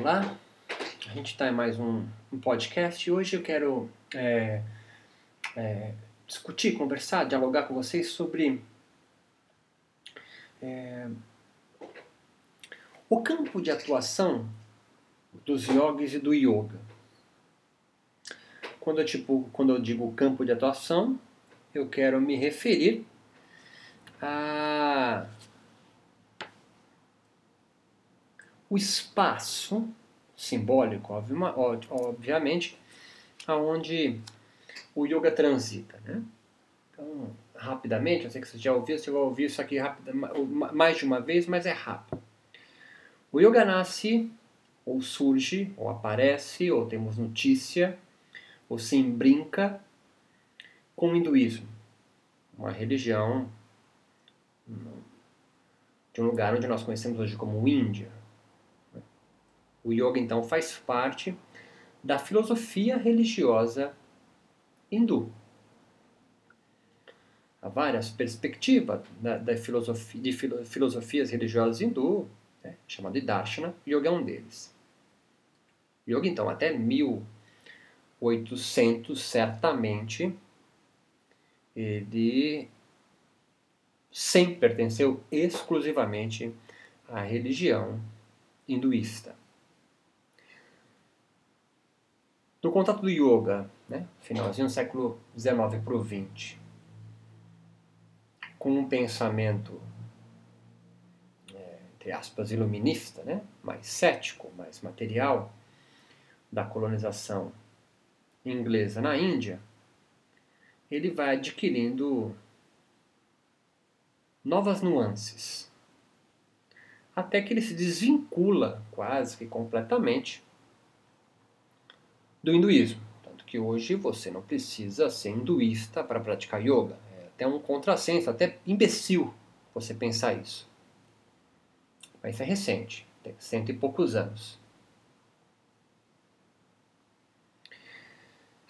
Olá, a gente está em mais um, um, podcast e hoje eu quero é, é, discutir, conversar, dialogar com vocês sobre é, o campo de atuação dos yogis e do yoga. Quando eu, tipo, quando eu digo campo de atuação, eu quero me referir a o espaço simbólico, obviamente, aonde o yoga transita, né? Então, rapidamente, eu sei que você já ouviu, você vai ouvir isso aqui rápido, mais de uma vez, mas é rápido. O yoga nasce, ou surge, ou aparece, ou temos notícia, ou se embrinca com o hinduísmo, uma religião de um lugar onde nós conhecemos hoje como Índia, o yoga, então, faz parte da filosofia religiosa hindu. Há várias perspectivas da, da filosofia, de filosofias religiosas hindu, né, chamado de Darshana, yoga é um deles. Yoga, então, até 1800, certamente, ele sempre pertenceu exclusivamente à religião hinduísta. Do contato do yoga, né, finalzinho do século XIX para o XX, com um pensamento, é, entre aspas, iluminista, né, mais cético, mais material, da colonização inglesa na Índia, ele vai adquirindo novas nuances, até que ele se desvincula quase que completamente do hinduísmo. Tanto que hoje você não precisa ser hinduísta para praticar yoga. É até um contrassenso, até imbecil você pensar isso. Mas isso é recente, tem cento e poucos anos.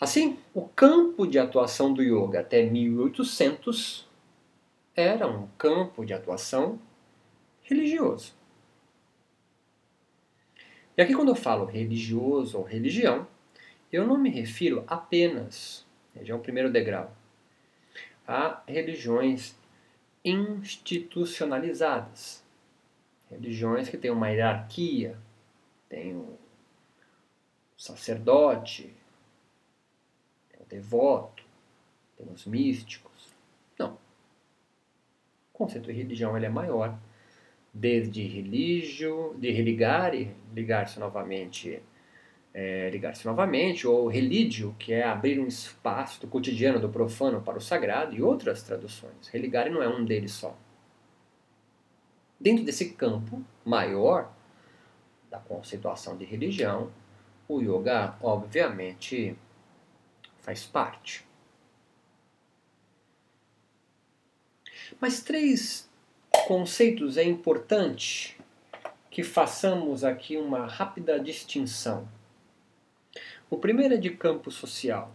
Assim, o campo de atuação do yoga até 1800 era um campo de atuação religioso. E aqui, quando eu falo religioso ou religião, eu não me refiro apenas, já é o primeiro degrau, a religiões institucionalizadas. Religiões que têm uma hierarquia, tem o sacerdote, tem o devoto, tem os místicos. Não. O conceito de religião ele é maior, desde religio, de religar e ligar-se novamente é, ligar-se novamente, ou relídio, que é abrir um espaço do cotidiano do profano para o sagrado, e outras traduções. Religar não é um deles só. Dentro desse campo maior da conceituação de religião, o yoga, obviamente, faz parte. Mas três conceitos é importante que façamos aqui uma rápida distinção o primeiro é de campo social.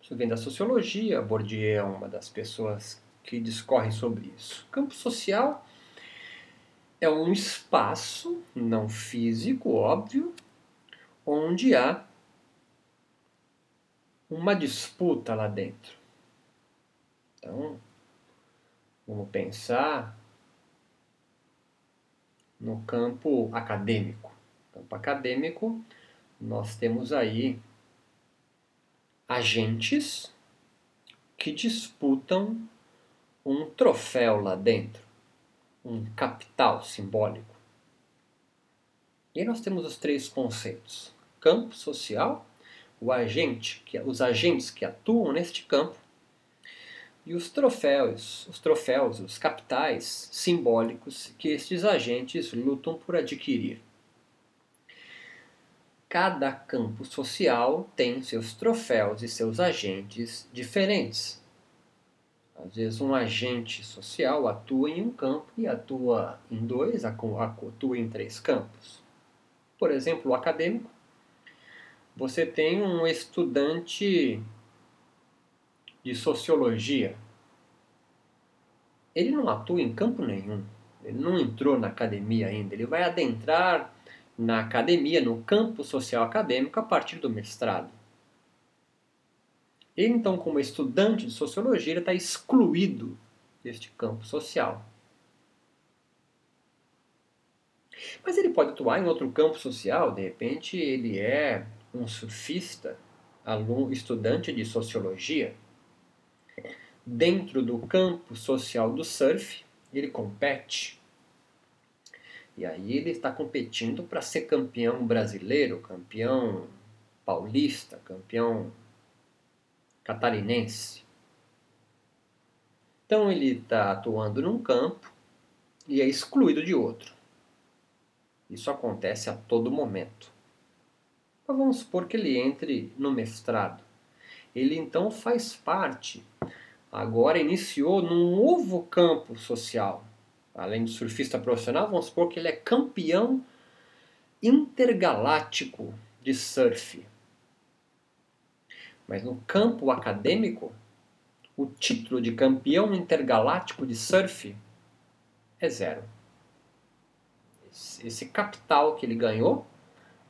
Isso vem da sociologia, Bourdieu é uma das pessoas que discorrem sobre isso. Campo social é um espaço não físico, óbvio, onde há uma disputa lá dentro. Então, vamos pensar no campo acadêmico. Campo acadêmico nós temos aí agentes que disputam um troféu lá dentro, um capital simbólico. E aí nós temos os três conceitos: campo social, o agente, que, os agentes que atuam neste campo, e os troféus, os troféus, os capitais simbólicos que estes agentes lutam por adquirir cada campo social tem seus troféus e seus agentes diferentes. Às vezes, um agente social atua em um campo e atua em dois, atua em três campos. Por exemplo, o acadêmico. Você tem um estudante de sociologia. Ele não atua em campo nenhum. Ele não entrou na academia ainda. Ele vai adentrar na academia, no campo social acadêmico, a partir do mestrado. Ele, então, como estudante de sociologia, está excluído deste campo social. Mas ele pode atuar em outro campo social, de repente ele é um surfista, aluno, estudante de sociologia. Dentro do campo social do surf, ele compete. E aí ele está competindo para ser campeão brasileiro, campeão paulista, campeão catarinense. Então ele está atuando num campo e é excluído de outro. Isso acontece a todo momento. Mas vamos supor que ele entre no mestrado. Ele então faz parte, agora iniciou num novo campo social. Além de surfista profissional, vamos supor que ele é campeão intergaláctico de surf. Mas no campo acadêmico, o título de campeão intergaláctico de surf é zero. Esse capital que ele ganhou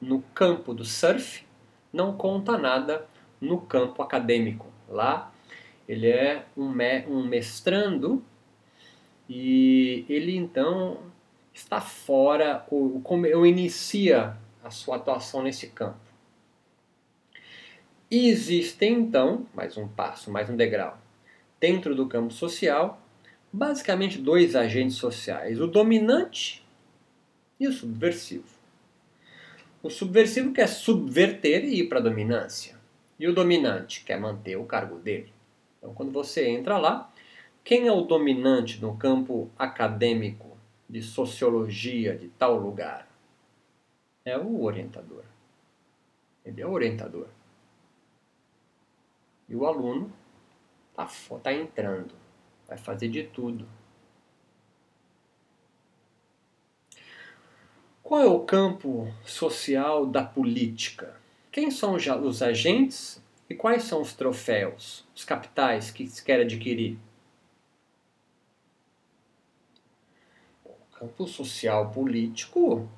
no campo do surf não conta nada no campo acadêmico. Lá ele é um, me mestrando e ele então está fora, ou, ou inicia a sua atuação nesse campo. E existem então, mais um passo, mais um degrau, dentro do campo social, basicamente dois agentes sociais: o dominante e o subversivo. O subversivo quer subverter e ir para a dominância. E o dominante quer manter o cargo dele. Então, quando você entra lá, quem é o dominante no campo acadêmico de sociologia de tal lugar? É o orientador. Ele é o orientador. E o aluno está tá entrando, vai fazer de tudo. Qual é o campo social da política? Quem são os agentes e quais são os troféus, os capitais que se quer adquirir? O campo social político,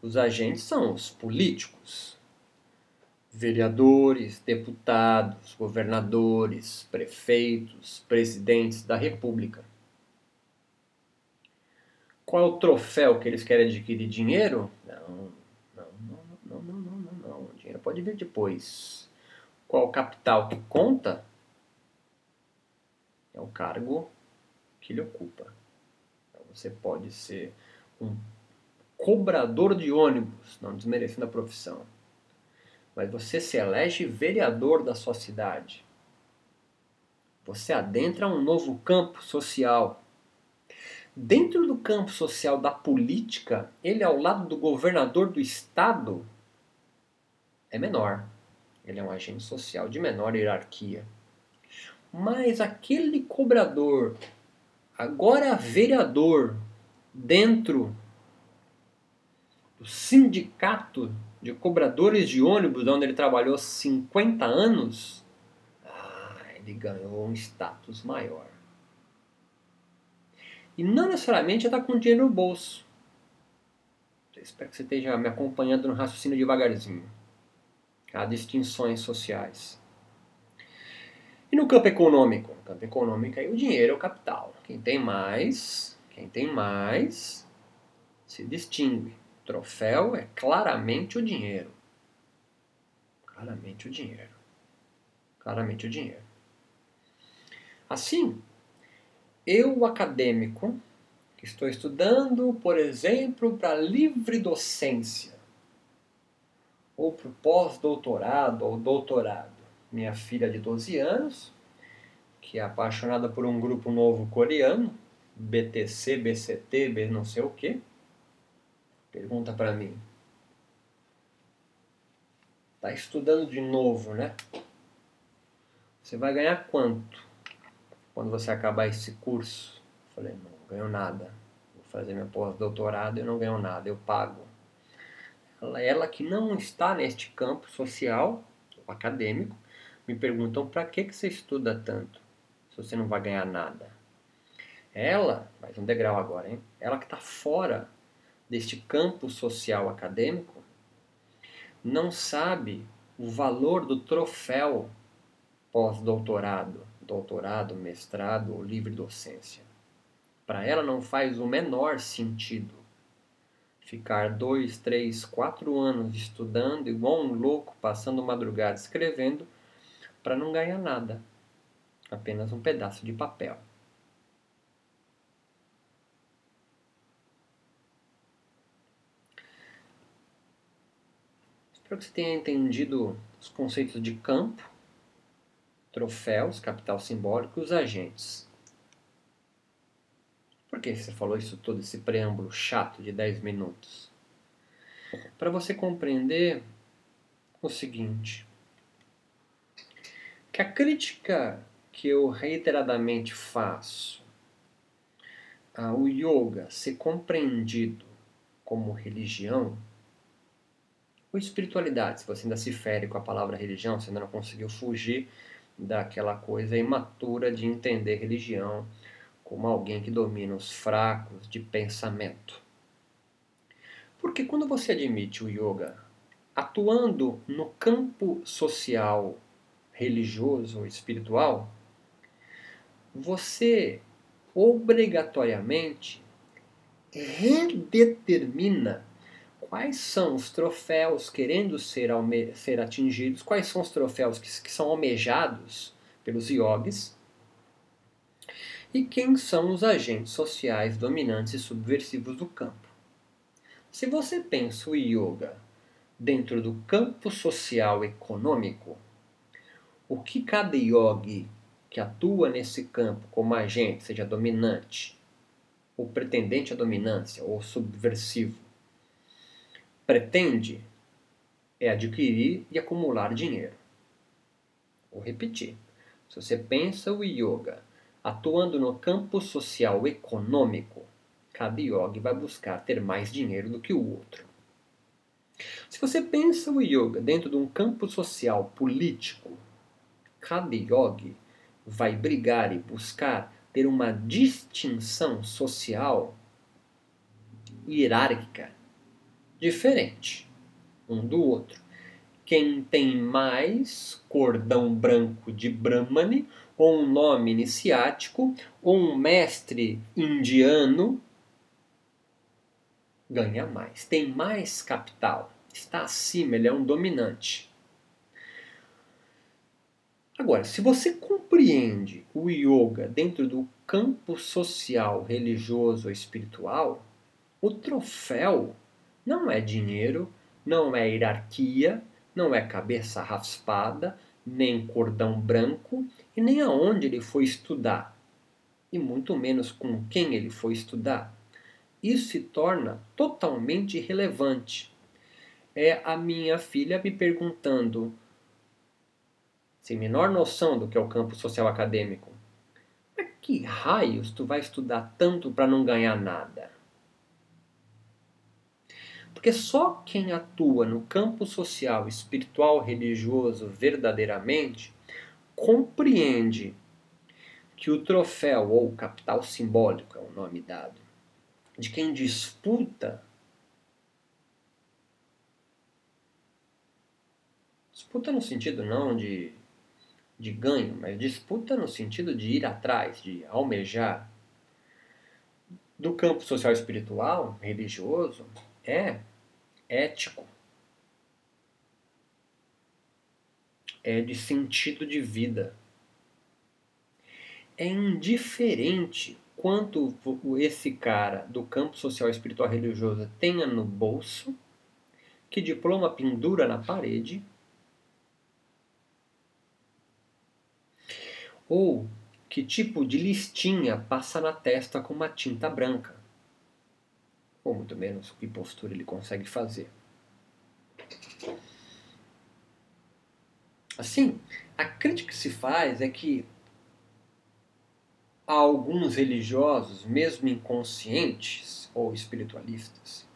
os agentes são os políticos vereadores, deputados, governadores, prefeitos, presidentes da República. Qual é o troféu que eles querem adquirir? Dinheiro? Não, não, não, não, não, não, não, não. Dinheiro pode vir depois. Qual o capital que conta? É o cargo que ele ocupa. Você pode ser um cobrador de ônibus, não desmerecendo a profissão mas você se elege vereador da sua cidade. Você adentra um novo campo social. Dentro do campo social da política, ele ao lado do governador do estado é menor. Ele é um agente social de menor hierarquia. Mas aquele cobrador, agora vereador, dentro do sindicato de cobradores de ônibus, onde ele trabalhou 50 anos, ah, ele ganhou um status maior. E não necessariamente está com dinheiro no bolso. Eu espero que você esteja me acompanhando no raciocínio devagarzinho. Há distinções sociais. E no campo econômico? No campo econômico aí o dinheiro é o capital. Quem tem mais, quem tem mais, se distingue troféu é claramente o dinheiro. Claramente o dinheiro. Claramente o dinheiro. Assim, eu, acadêmico, que estou estudando, por exemplo, para livre docência, ou para o pós-doutorado ou doutorado, minha filha de 12 anos, que é apaixonada por um grupo novo coreano, BTC, BCT, B não sei o que, Pergunta para mim. Tá estudando de novo, né? Você vai ganhar quanto quando você acabar esse curso? Eu falei, não ganho nada. Vou fazer meu pós-doutorado e não ganho nada, eu pago. Ela, ela que não está neste campo social, acadêmico, me perguntam para que, que você estuda tanto se você não vai ganhar nada. Ela, mais um degrau agora, hein? Ela que está fora deste campo social acadêmico, não sabe o valor do troféu pós-doutorado, doutorado, mestrado ou livre docência. Para ela não faz o menor sentido ficar dois, três, quatro anos estudando igual um louco, passando madrugada escrevendo, para não ganhar nada, apenas um pedaço de papel. Espero que você tenha entendido os conceitos de campo, troféus, capital simbólico e os agentes. Por que você falou isso todo, esse preâmbulo chato de 10 minutos? Para você compreender o seguinte: que a crítica que eu reiteradamente faço ao yoga ser compreendido como religião ou espiritualidade, se você ainda se fere com a palavra religião, você ainda não conseguiu fugir daquela coisa imatura de entender religião como alguém que domina os fracos de pensamento. Porque quando você admite o yoga atuando no campo social, religioso ou espiritual, você obrigatoriamente redetermina quais são os troféus querendo ser, ser atingidos, quais são os troféus que, que são almejados pelos yogis e quem são os agentes sociais dominantes e subversivos do campo. Se você pensa o yoga dentro do campo social econômico, o que cada yogi que atua nesse campo como agente, seja dominante, ou pretendente à dominância, ou subversivo, pretende é adquirir e acumular dinheiro. Vou repetir. Se você pensa o yoga atuando no campo social econômico, cada yogi vai buscar ter mais dinheiro do que o outro. Se você pensa o yoga dentro de um campo social político, cada yogi vai brigar e buscar ter uma distinção social hierárquica diferente um do outro. Quem tem mais cordão branco de Brahmani, ou um nome iniciático, ou um mestre indiano, ganha mais, tem mais capital, está acima, ele é um dominante. Agora, se você compreende o yoga dentro do campo social, religioso ou espiritual, o troféu não é dinheiro, não é hierarquia, não é cabeça raspada, nem cordão branco e nem aonde ele foi estudar, e muito menos com quem ele foi estudar. Isso se torna totalmente irrelevante. É a minha filha me perguntando, sem menor noção do que é o campo social acadêmico, mas que raios tu vai estudar tanto para não ganhar nada? Porque só quem atua no campo social, espiritual, religioso verdadeiramente compreende que o troféu ou capital simbólico é o nome dado de quem disputa disputa no sentido não de de ganho, mas disputa no sentido de ir atrás, de almejar do campo social espiritual, religioso, é ético. É de sentido de vida. É indiferente quanto esse cara do campo social, espiritual, religioso tenha no bolso, que diploma pendura na parede, ou que tipo de listinha passa na testa com uma tinta branca ou muito menos que postura ele consegue fazer. Assim, a crítica que se faz é que há alguns religiosos, mesmo inconscientes ou espiritualistas,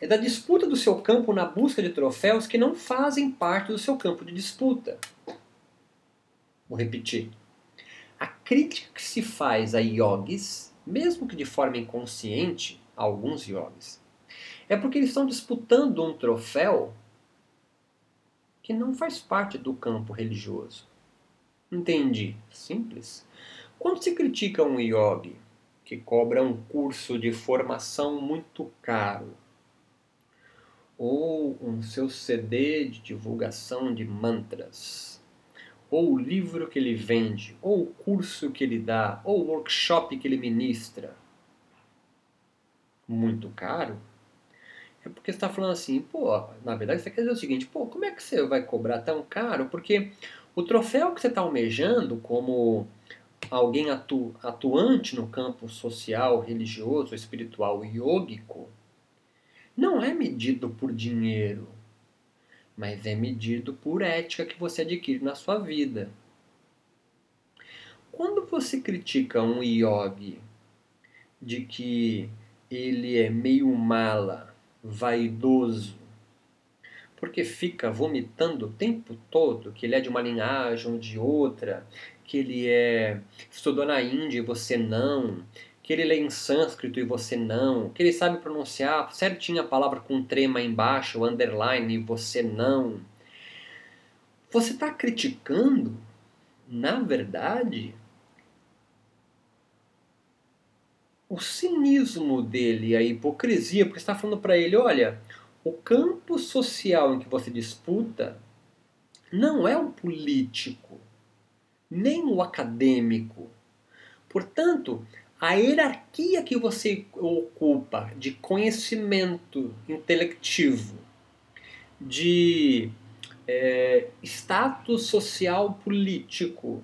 é da disputa do seu campo na busca de troféus que não fazem parte do seu campo de disputa. Vou repetir. A crítica que se faz a yogis, mesmo que de forma inconsciente, alguns yogis, é porque eles estão disputando um troféu que não faz parte do campo religioso. Entendi. Simples. Quando se critica um yogi que cobra um curso de formação muito caro, ou um seu CD de divulgação de mantras, ou o livro que ele vende, ou o curso que ele dá, ou o workshop que ele ministra, muito caro, é porque você está falando assim, pô, na verdade você quer dizer o seguinte, pô, como é que você vai cobrar tão caro? Porque o troféu que você está almejando como alguém atu, atuante no campo social, religioso, espiritual e yógico, não é medido por dinheiro, mas é medido por ética que você adquire na sua vida. Quando você critica um yogi de que ele é meio mala, vaidoso, porque fica vomitando o tempo todo que ele é de uma linhagem ou de outra, que ele é estudou na Índia e você não, que ele lê em sânscrito e você não, que ele sabe pronunciar certinho a palavra com trema embaixo, underline, e você não. Você está criticando, na verdade, o cinismo dele, a hipocrisia, porque está falando para ele, olha, o campo social em que você disputa não é o político, nem o acadêmico. Portanto, a hierarquia que você ocupa de conhecimento intelectivo, de é, status social político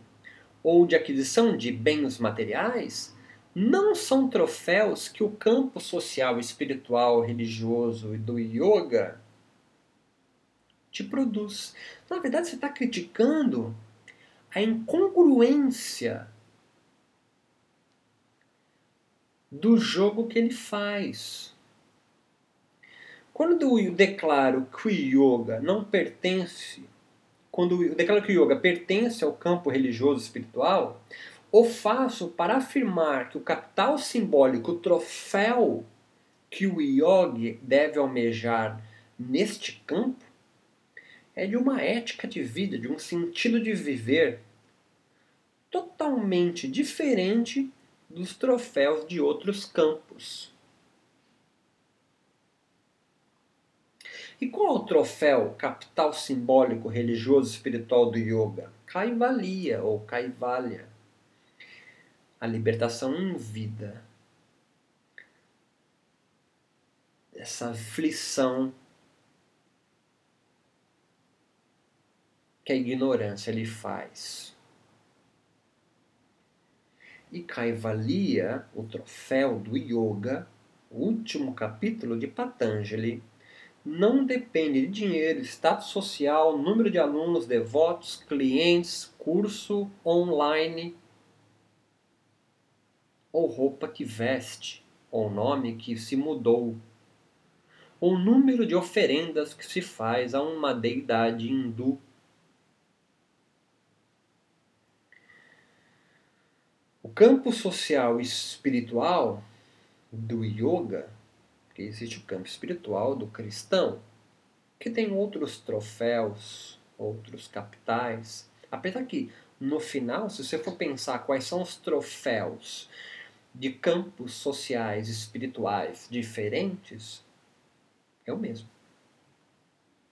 ou de aquisição de bens materiais não são troféus que o campo social, espiritual, religioso e do yoga te produz. Na verdade, você está criticando a incongruência do jogo que ele faz. Quando eu declaro que o yoga não pertence, quando eu declaro que o yoga pertence ao campo religioso espiritual, o faço para afirmar que o capital simbólico, o troféu que o yogi deve almejar neste campo, é de uma ética de vida, de um sentido de viver totalmente diferente dos troféus de outros campos. E qual é o troféu capital simbólico religioso espiritual do yoga? Kaivalya ou Kaivalya a libertação em vida. Essa aflição que a ignorância lhe faz. E Kaivalya, o troféu do yoga, o último capítulo de Patanjali, não depende de dinheiro, status social, número de alunos, devotos, clientes, curso online ou roupa que veste, ou nome que se mudou, ou número de oferendas que se faz a uma deidade hindu. Campo social e espiritual do yoga, que existe o campo espiritual do cristão, que tem outros troféus, outros capitais, apesar que no final, se você for pensar quais são os troféus de campos sociais espirituais diferentes é o mesmo.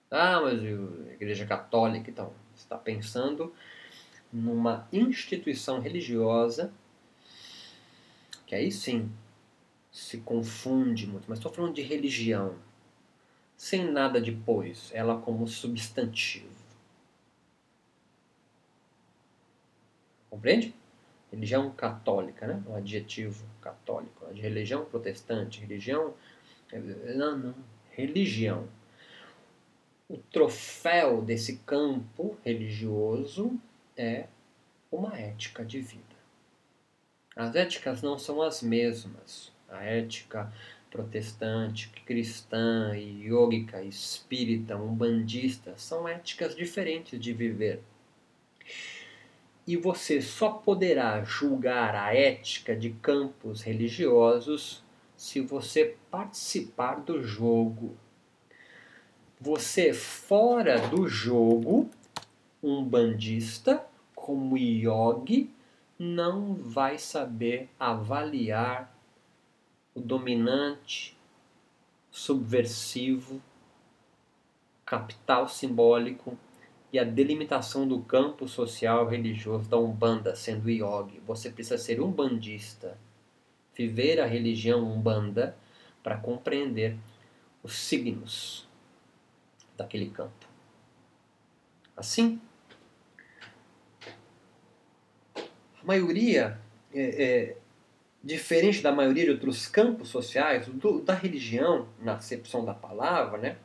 Ah, mas a Igreja Católica, então, está pensando numa instituição religiosa que aí sim se confunde muito, mas estou falando de religião, sem nada depois, ela como substantivo. Compreende? religião católica, né? um adjetivo católico, de religião protestante, religião. Não, não, religião. O troféu desse campo religioso é uma ética de vida. As éticas não são as mesmas. A ética protestante, cristã, iógica, espírita, umbandista são éticas diferentes de viver e você só poderá julgar a ética de campos religiosos se você participar do jogo. você fora do jogo, um bandista como yogi não vai saber avaliar o dominante, subversivo, capital simbólico e a delimitação do campo social religioso da Umbanda, sendo yogi. Você precisa ser um bandista, viver a religião Umbanda para compreender os signos daquele campo. Assim, a maioria, é, é, diferente da maioria de outros campos sociais, do, da religião, na acepção da palavra, né,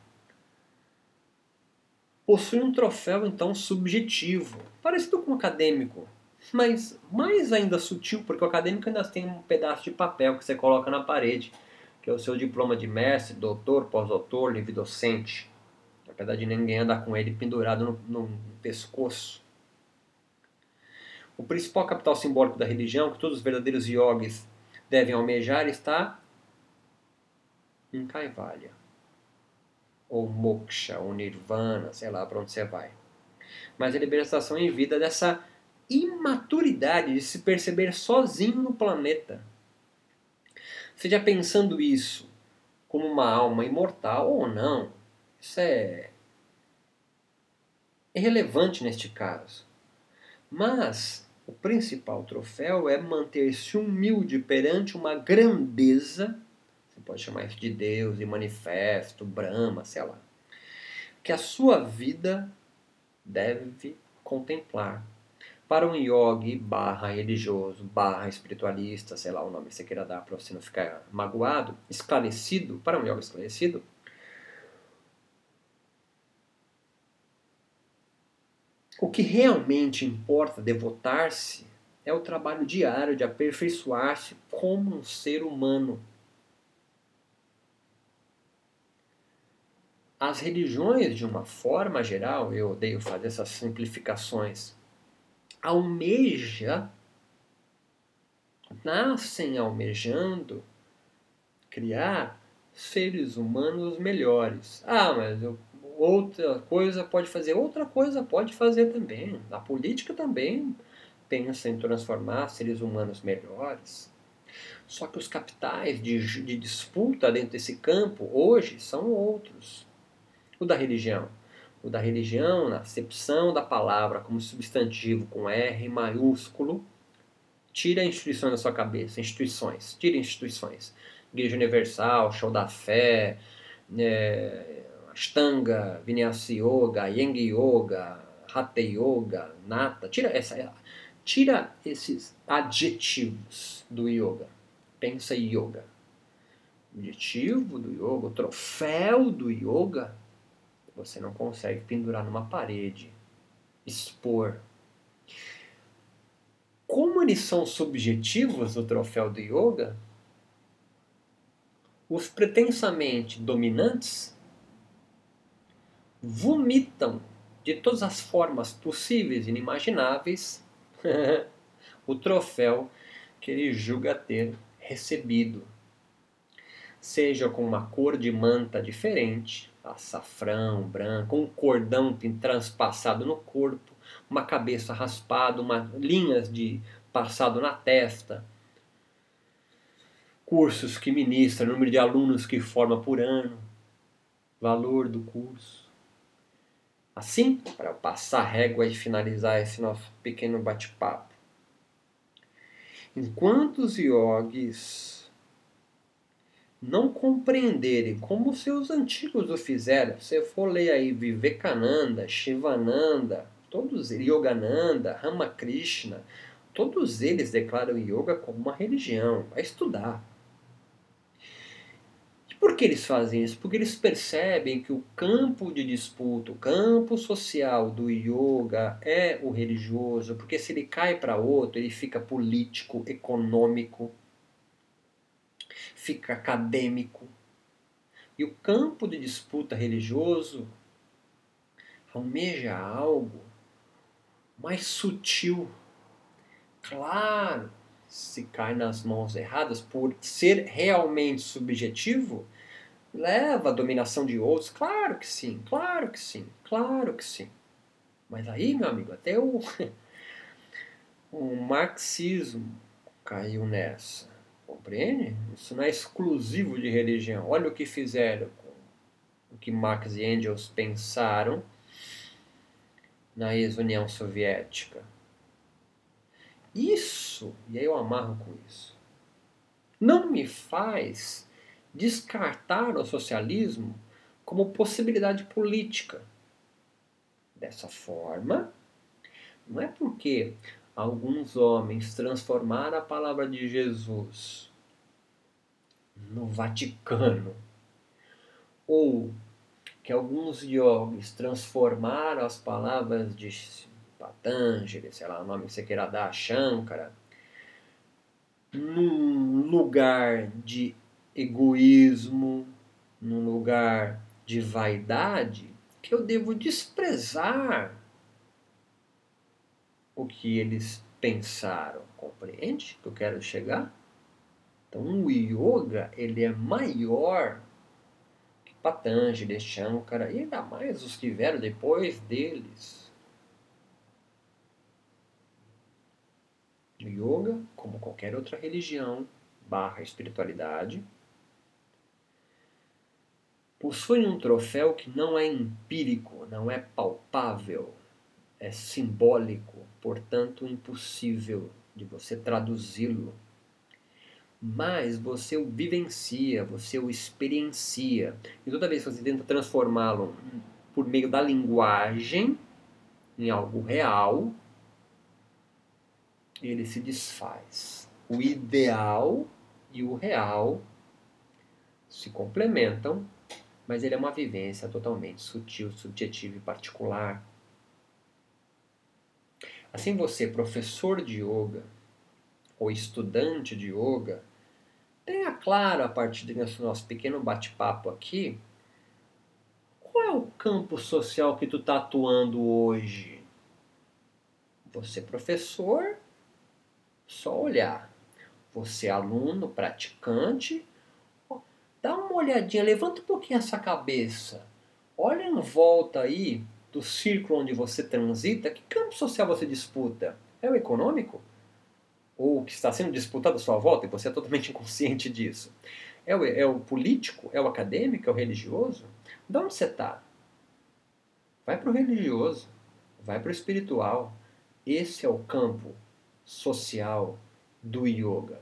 possui um troféu então subjetivo, parecido com o acadêmico, mas mais ainda sutil, porque o acadêmico ainda tem um pedaço de papel que você coloca na parede, que é o seu diploma de mestre, doutor, pós-doutor, livre docente. Apesar de ninguém andar com ele pendurado no, no pescoço. O principal capital simbólico da religião, que todos os verdadeiros yogis devem almejar, está em Kaivalya. Ou moksha, ou nirvana, sei lá para onde você vai. Mas a libertação em vida dessa imaturidade de se perceber sozinho no planeta. Seja pensando isso como uma alma imortal ou não, isso é irrelevante neste caso. Mas o principal troféu é manter-se humilde perante uma grandeza, você pode chamar isso de Deus, de manifesto, Brahma, sei lá, que a sua vida deve contemplar. Para um yogi barra religioso, barra espiritualista, sei lá o nome que você queira dar para você não ficar magoado, esclarecido, para um yogi esclarecido, O que realmente importa devotar-se é o trabalho diário de aperfeiçoar-se como um ser humano. As religiões, de uma forma geral, eu odeio fazer essas simplificações, almeja, nascem almejando criar seres humanos melhores. Ah, mas eu outra coisa pode fazer, outra coisa pode fazer também. A política também pensa em transformar seres humanos melhores. Só que os capitais de, de disputa dentro desse campo hoje são outros. O da religião. O da religião, na acepção da palavra como substantivo com R maiúsculo, tira instituições da sua cabeça, instituições, tira instituições. Igreja Universal, Show da Fé, é, Ashtanga, Vinyasa Yoga, Yang Yoga, Hatha Yoga, Nata, tira, essa, tira esses adjetivos do yoga. Pensa em yoga. O adjetivo do yoga, o troféu do yoga, você não consegue pendurar numa parede, expor. Como eles são subjetivos, o troféu do yoga, os pretensamente dominantes vomitam de todas as formas possíveis e inimagináveis o troféu que ele julga ter recebido. Seja com uma cor de manta diferente, açafrão, branco, um cordão transpassado no corpo, uma cabeça raspada, uma, linhas de passado na testa, cursos que ministra, número de alunos que forma por ano, valor do curso. Assim, para passar régua e finalizar esse nosso pequeno bate-papo. Enquanto os yogis não compreenderem como seus antigos o fizeram, se for ler aí Vivekananda, Shivananda, todos Yogananda, Ramakrishna, todos eles declaram yoga como uma religião, a estudar. Por que eles fazem isso? Porque eles percebem que o campo de disputa, o campo social do yoga é o religioso, porque se ele cai para outro, ele fica político, econômico, fica acadêmico. E o campo de disputa religioso almeja algo mais sutil. Claro, se cai nas mãos erradas, por ser realmente subjetivo, leva a dominação de outros. Claro que sim, claro que sim, claro que sim. Mas aí, meu amigo, até o, o marxismo caiu nessa. Compreende? Isso não é exclusivo de religião. Olha o que fizeram o que Marx e Engels pensaram na ex-União Soviética. E aí eu amarro com isso, não me faz descartar o socialismo como possibilidade política. Dessa forma, não é porque alguns homens transformaram a palavra de Jesus no Vaticano ou que alguns yogis transformaram as palavras de Patanjali, sei lá o nome que você queira dar, Shankara, num lugar de egoísmo, num lugar de vaidade, que eu devo desprezar o que eles pensaram. Compreende que eu quero chegar? Então, o yoga ele é maior que Patanjali, Shankara e ainda mais os que vieram depois deles. O yoga, como qualquer outra religião barra espiritualidade, possui um troféu que não é empírico, não é palpável, é simbólico, portanto impossível de você traduzi-lo. Mas você o vivencia, você o experiencia. E toda vez que você tenta transformá-lo por meio da linguagem em algo real, ele se desfaz. O ideal e o real se complementam mas ele é uma vivência totalmente sutil, subjetiva e particular. Assim, você, professor de yoga ou estudante de yoga, tenha claro a partir desse nosso pequeno bate-papo aqui qual é o campo social que tu está atuando hoje. Você, professor, só olhar. Você, aluno, praticante, Dá uma olhadinha, levanta um pouquinho essa cabeça. Olha em volta aí do círculo onde você transita, que campo social você disputa? É o econômico? Ou o que está sendo disputado à sua volta e você é totalmente inconsciente disso? É o, é o político? É o acadêmico? É o religioso? De onde você está? Vai para o religioso, vai para o espiritual. Esse é o campo social do yoga.